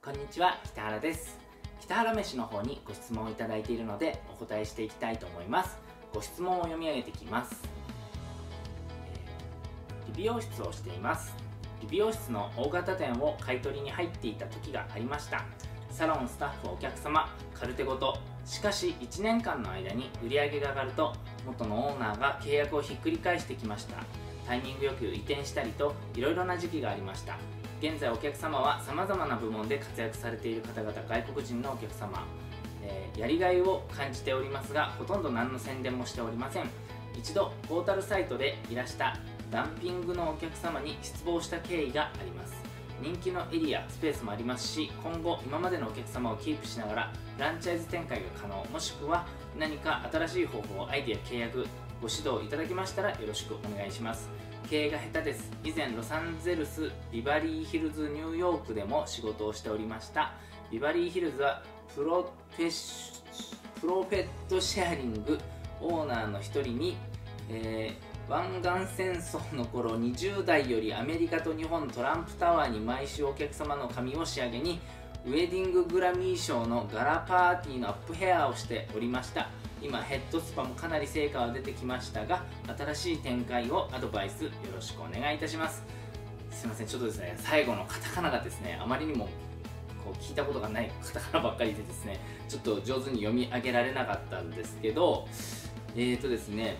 こんにちは北原です。北原飯の方にご質問をいただいているのでお答えしていきたいと思います。ご質問を読み上げていきます。えー理美容室をしています。理美容室の大型店を買い取りに入っていた時がありました。サロンスタッフお客様カルテごと。しかし1年間の間に売り上げが上がると元のオーナーが契約をひっくり返してきました。タイミングよく移転したりといろいろな時期がありました。現在お客様はさまざまな部門で活躍されている方々外国人のお客様、えーやりがいを感じておりますがほとんど何の宣伝もしておりません。一度ポータルサイトでいらしたダンピングのお客様に失望した経緯があります。人気のエリアスペースもありますし今後今までのお客様をキープしながらフランチャイズ展開が可能もしくは何か新しい方法アイデア契約ご指導いただけましたらよろしくお願いします。経営が下手です。以前ロサンゼルスビバリーヒルズニューヨークでも仕事をしておりました。ビバリーヒルズはプロフェッシプロフェットシェアリングオーナーの一人に、えー湾岸戦争の頃20代よりアメリカと日本トランプタワーに毎週お客様の髪を仕上げにウェディンググラミー賞のガラパーティーのアップヘアをしておりました。今ヘッドスパもかなり成果は出てきましたが新しい展開をアドバイスよろしくお願いいたします。すいませんちょっとですね最後のカタカナがですねあまりにもこう聞いたことがないカタカナばっかりでですねちょっと上手に読み上げられなかったんですけどえーとですね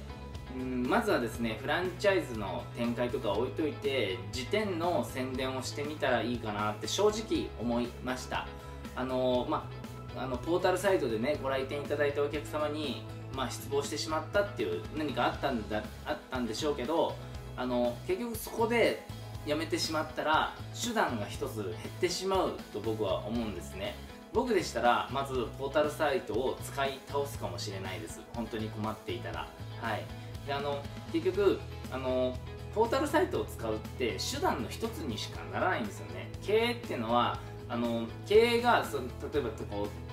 うんまずはですねフランチャイズの展開とか置いといて時点の宣伝をしてみたらいいかなって正直思いました。あのまああのポータルサイトでねご来店いただいたお客様に、まあ、失望してしまったっていう何かあったんだあったんでしょうけどあの結局そこでやめてしまったら手段が一つ減ってしまうと僕は思うんですね。僕でしたらまずポータルサイトを使い倒すかもしれないです。本当に困っていたら。はい。であの結局あのポータルサイトを使うって手段の一つにしかならないんですよね。経営っていうのはあの経営がその例えばこう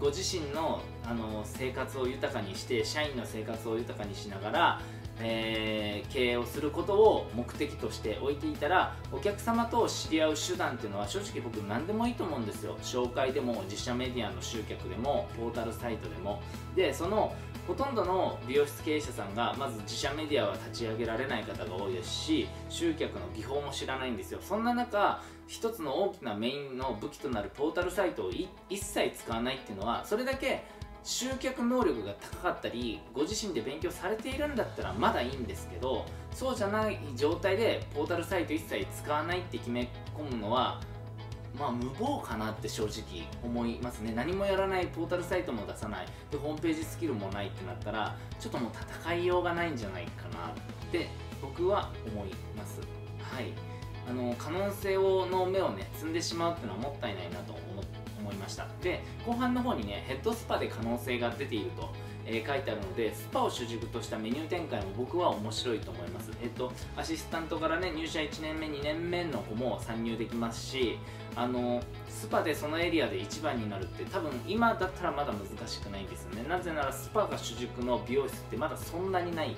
ご自身のあの生活を豊かにして社員の生活を豊かにしながら、えー経営をすることを目的として置いていたらお客様と知り合う手段っていうのは正直僕何でもいいと思うんですよ。紹介でも自社メディアの集客でもポータルサイトでも。でそのほとんどの美容室経営者さんがまず自社メディアは立ち上げられない方が多いですし集客の技法も知らないんですよ。そんな中一つの大きなメインの武器となるポータルサイトを一切使わないっていうのはそれだけ集客能力が高かったりご自身で勉強されているんだったらまだいいんですけどそうじゃない状態でポータルサイト一切使わないって決め込むのはまあ無謀かなって正直思いますね。何もやらないポータルサイトも出さない。でホームページスキルもないってなったらちょっともう戦いようがないんじゃないかなって僕は思います。はい。あの可能性をの目をね摘んでしまうっていうのはもったいないなと思思いました。で後半の方にねヘッドスパで可能性が出ていると、え書いてあるのでスパを主軸としたメニュー展開も僕は面白いと思います。えっとアシスタントからね入社1年目2年目の子も参入できますしあのスパでそのエリアで1番になるって多分今だったらまだ難しくないんですよね。なぜならスパが主軸の美容室ってまだそんなにない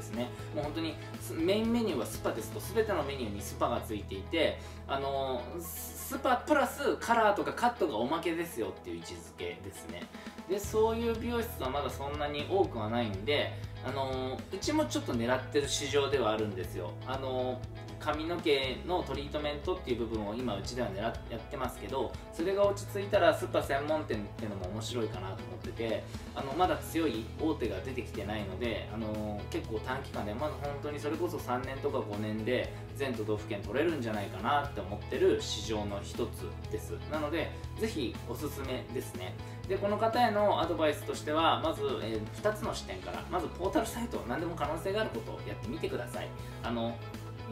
ですね。もう本当にメインメニューはスパですと全てのメニューにスパがついていてあのスパプラスカラーとかカットがおまけですよっていう位置づけですね。でそういう美容室はまだそんなに多くはないんであのうちもちょっと狙ってる市場ではあるんですよ。あの髪の毛のトリートメントっていう部分を今うちでは狙っやってますけどそれが落ち着いたらスーパー専門店っていうのも面白いかなと思っててあのまだ強い大手が出てきてないのであの結構短期間でまだ本当にそれこそ3年とか5年で全都道府県取れるんじゃないかなって思ってる市場の一つです。なのでぜひおすすめですね。でこの方へのアドバイスとしてはまず、えー2つの視点からまずポータルサイト何でも可能性があることをやってみてください。あの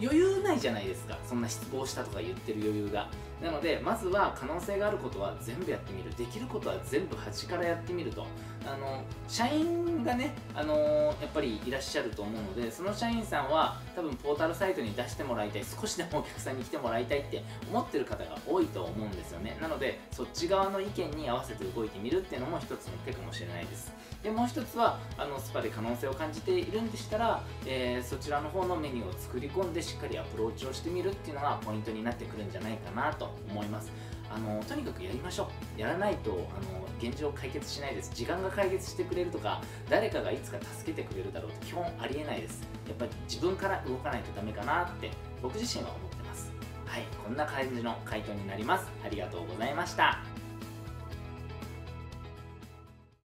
余裕ないじゃないですか。そんな失望したとか言ってる余裕が。なのでまずは可能性があることは全部やってみる。できることは全部端からやってみると。あの社員がねあのやっぱりいらっしゃると思うのでその社員さんは多分ポータルサイトに出してもらいたい少しでもお客さんに来てもらいたいって思ってる方が多いと思うんですよね。なのでそっち側の意見に合わせて動いてみるっていうのも一つの手かもしれないです。でもう一つはあのスパで可能性を感じているんでしたら、えーそちらの方のメニューを作り込んでしっかりアプローチをしてみるっていうのがポイントになってくるんじゃないかなと思います。あのとにかくやりましょう。やらないとあの現状解決しないです。時間が解決してくれるとか誰かがいつか助けてくれるだろうと基本ありえないです。やっぱり自分から動かないとダメかなって僕自身は思ってます。はいこんな感じの回答になります。ありがとうございました。